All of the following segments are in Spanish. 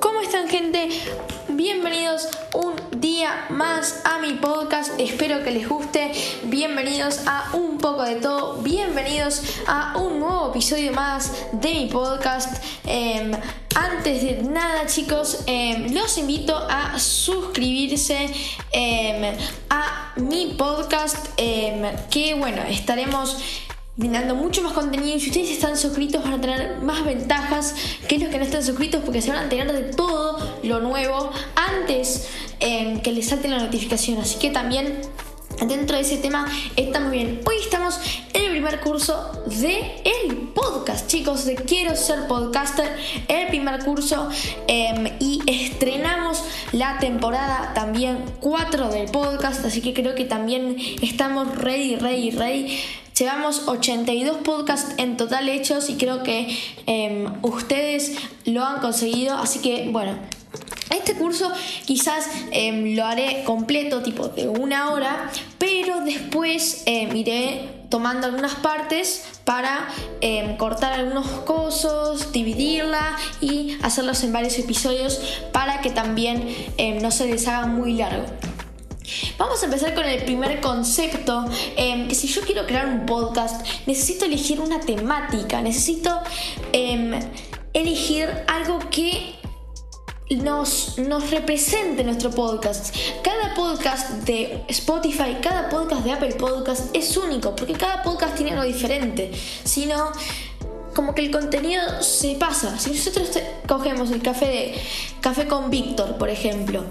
¿Cómo están gente? Bienvenidos un día más a mi podcast, espero que les guste, bienvenidos a un poco de todo, bienvenidos a un nuevo episodio más de mi podcast. Em, antes de nada chicos, em, los invito a suscribirse em, a mi podcast, que bueno, estaremos brindando mucho más contenido. Y si ustedes están suscritos van a tener más ventajas que los que no están suscritos porque se van a enterar de todo lo nuevo antes eh, que les salte la notificación. Así que también dentro de ese tema está muy bien. Hoy estamos en el primer curso de el podcast, chicos, de Quiero ser podcaster, el primer curso em, y estrenamos la temporada también 4 del podcast, así que creo que también estamos ready, ready, ready Llevamos 82 podcasts en total hechos y creo que em, ustedes lo han conseguido. Así que bueno, este curso quizás em, lo haré completo, tipo de una hora, pero después em, iré tomando algunas partes para cortar algunos cosos, dividirla y hacerlos en varios episodios para que también no se les haga muy largo. Vamos a empezar con el primer concepto, em, si yo quiero crear un podcast, necesito elegir una temática, necesito em, elegir algo que nos, nos, represente nuestro podcast. Cada podcast de Spotify, cada podcast de Apple Podcast es único, porque cada podcast tiene algo diferente. Si no, como que el contenido se pasa. Si nosotros cogemos el café de café con Víctor, por ejemplo,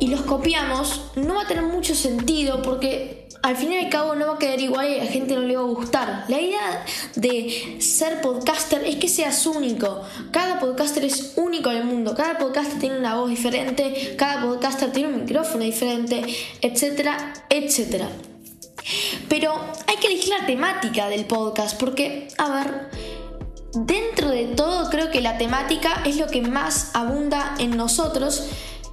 y los copiamos, no va a tener mucho sentido porque al fin y al cabo no va a quedar igual y a la gente no le va a gustar. La idea de ser podcaster es que seas único. Cada podcaster es único en el mundo. Cada podcaster tiene una voz diferente. Cada podcaster tiene un micrófono diferente, etcétera, etcétera. Pero hay que elegir la temática del podcast porque, a ver, dentro de todo creo que la temática es lo que más abunda en nosotros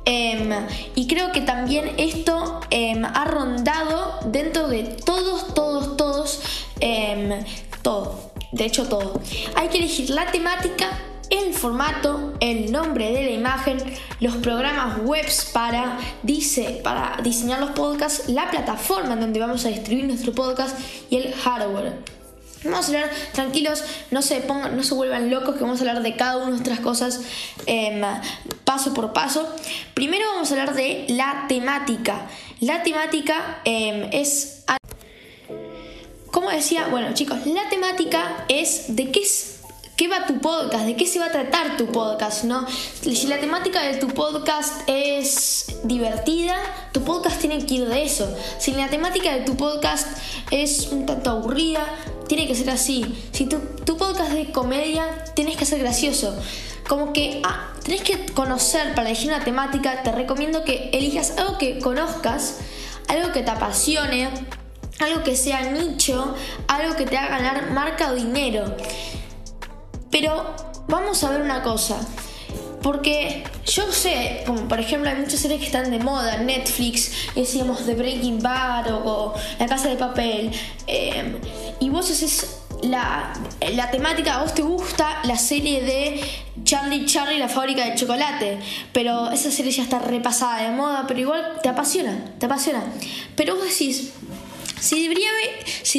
Em, y creo que también esto em, ha rondado dentro de todos, todos, todos, em, todo. De hecho, todo. Hay que elegir la temática, el formato, el nombre de la imagen, los programas webs para, dice, para diseñar los podcasts, la plataforma en donde vamos a distribuir nuestro podcast y el hardware. Vamos a hablar tranquilos, no se pongan, no se vuelvan locos, que vamos a hablar de cada una de nuestras cosas em, paso por paso. Primero vamos a hablar de la temática. La temática em, es. Como decía, bueno chicos, la temática es de qué es qué va tu podcast, de qué se va a tratar tu podcast, ¿no? Si la temática de tu podcast es divertida, tu podcast tiene que ir de eso. Si la temática de tu podcast es un tanto aburrida, tiene que ser así. Si tu, tu podcast de comedia, tienes que ser gracioso. Como que ah, tenés que conocer para elegir una temática, te recomiendo que elijas algo que conozcas, algo que te apasione, algo que sea nicho, algo que te haga ganar marca o dinero. Pero vamos a ver una cosa. Porque yo sé, como por ejemplo hay muchas series que están de moda, Netflix, decíamos de Breaking Bad o, La Casa de Papel, em, y vos haces la, la, temática, a vos te gusta la serie de Charlie Charlie, la fábrica de chocolate, pero esa serie ya está repasada de moda, pero igual te apasiona, te apasiona. Pero vos decís, si,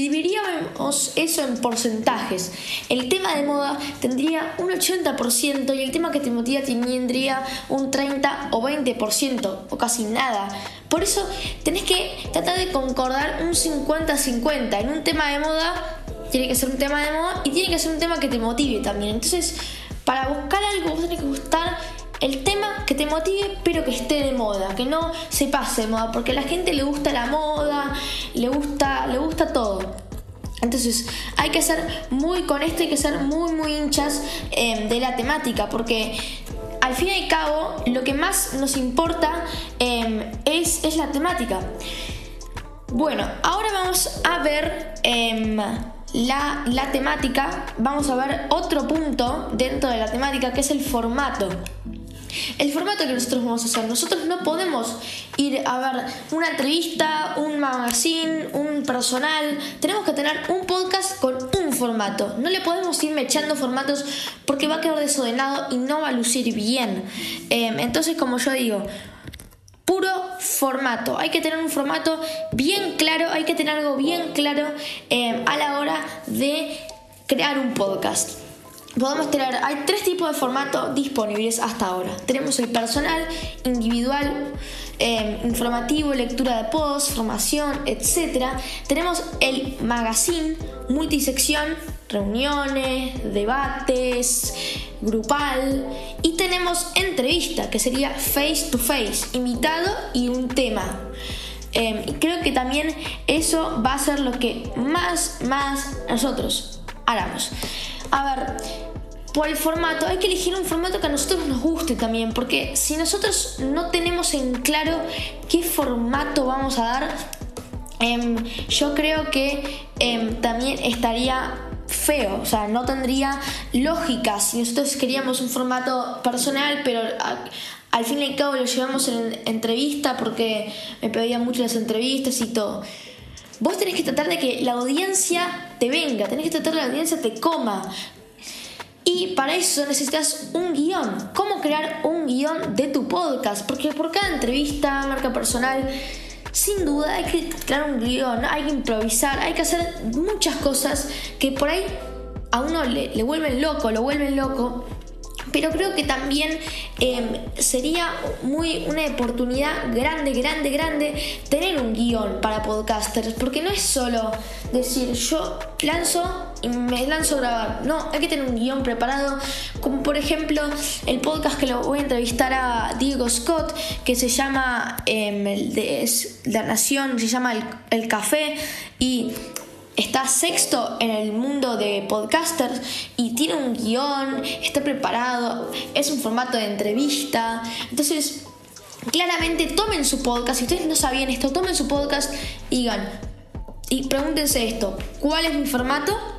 dividiríamos eso en porcentajes, el tema de moda tendría un 80% y el tema que te motiva tendría un 30 o 20% o casi nada. Por eso tenés que tratar de concordar un 50-50. En un tema de moda tiene que ser un tema de moda y tiene que ser un tema que te motive también. Entonces, para buscar algo vos tenés que gustar el tema que te motive, pero que esté de moda, que no se pase de moda, porque a la gente le gusta la moda, le gusta, le gusta todo. Entonces hay que ser muy con esto, hay que ser muy, muy hinchas em, de la temática, porque al fin y al cabo lo que más nos importa em, es, es, la temática. Bueno, ahora vamos a ver em, la, la temática, vamos a ver otro punto dentro de la temática que es el formato. el formato que nosotros vamos a hacer. Nosotros no podemos ir a ver una entrevista, un magazine, un personal. Tenemos que tener un podcast con un formato. No le podemos ir echando formatos porque va a quedar desordenado y no va a lucir bien. Em, entonces, como yo digo, puro formato. Hay que tener un formato bien claro, hay que tener algo bien claro em, a la hora de crear un podcast podemos tener, hay tres tipos de formato disponibles hasta ahora. Tenemos el personal, individual, em, informativo, lectura de post, formación, etc. Tenemos el magazine, multisección, reuniones, debates, grupal. Y tenemos entrevista, que sería face to face, invitado y un tema. Em, creo que también eso va a ser lo que más, más nosotros hagamos. A ver, por el formato, hay que elegir un formato que a nosotros nos guste también, porque si nosotros no tenemos en claro qué formato vamos a dar, em, yo creo que em, también estaría feo, o sea, no tendría lógica si nosotros queríamos un formato personal, pero al fin y al cabo lo llevamos en entrevista porque me pedían mucho las entrevistas y todo. Vos tenés que tratar de que la audiencia te venga, tenés que tratar de que la audiencia te coma. Y para eso necesitas un guion. ¿Cómo crear un guion de tu podcast? Porque por cada entrevista, marca personal, sin duda hay que crear un guion, hay que improvisar, hay que hacer muchas cosas que por ahí a uno le, le vuelven loco, lo vuelven loco. Pero creo que también em, sería muy una oportunidad grande, grande, grande tener un guion para podcasters, porque no es solo decir yo lanzo y me lanzo a grabar, no, hay que tener un guion preparado, como por ejemplo el podcast que lo voy a entrevistar a Diego Scott, que se llama em, el de La Nación, se llama el, el Café, y está sexto en el mundo de podcasters y tiene un guion, está preparado, es un formato de entrevista. Entonces, claramente tomen su podcast, si ustedes no sabían esto, tomen su podcast y digan, y pregúntense esto, ¿cuál es mi formato?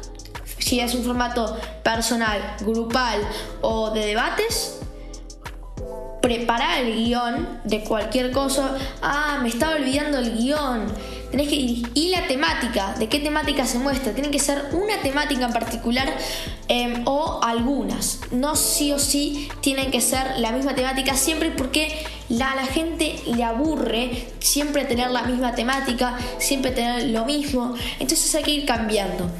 Si es un formato personal, grupal o de debates, preparar el guion de cualquier cosa. Ah, me estaba olvidando el guion que ir. Y la temática, ¿de qué temática se muestra? Tiene que ser una temática en particular em, o algunas. No sí o sí tienen que ser la misma temática siempre porque la, la gente le aburre siempre tener la misma temática, siempre tener lo mismo. Entonces hay que ir cambiando.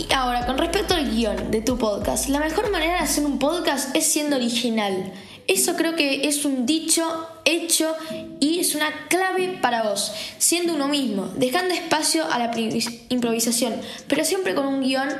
Y ahora, con respecto al guion de tu podcast, la mejor manera de hacer un podcast es siendo original. Eso creo que es un dicho hecho y es una clave para vos, siendo uno mismo, dejando espacio a la improvisación, pero siempre con un guion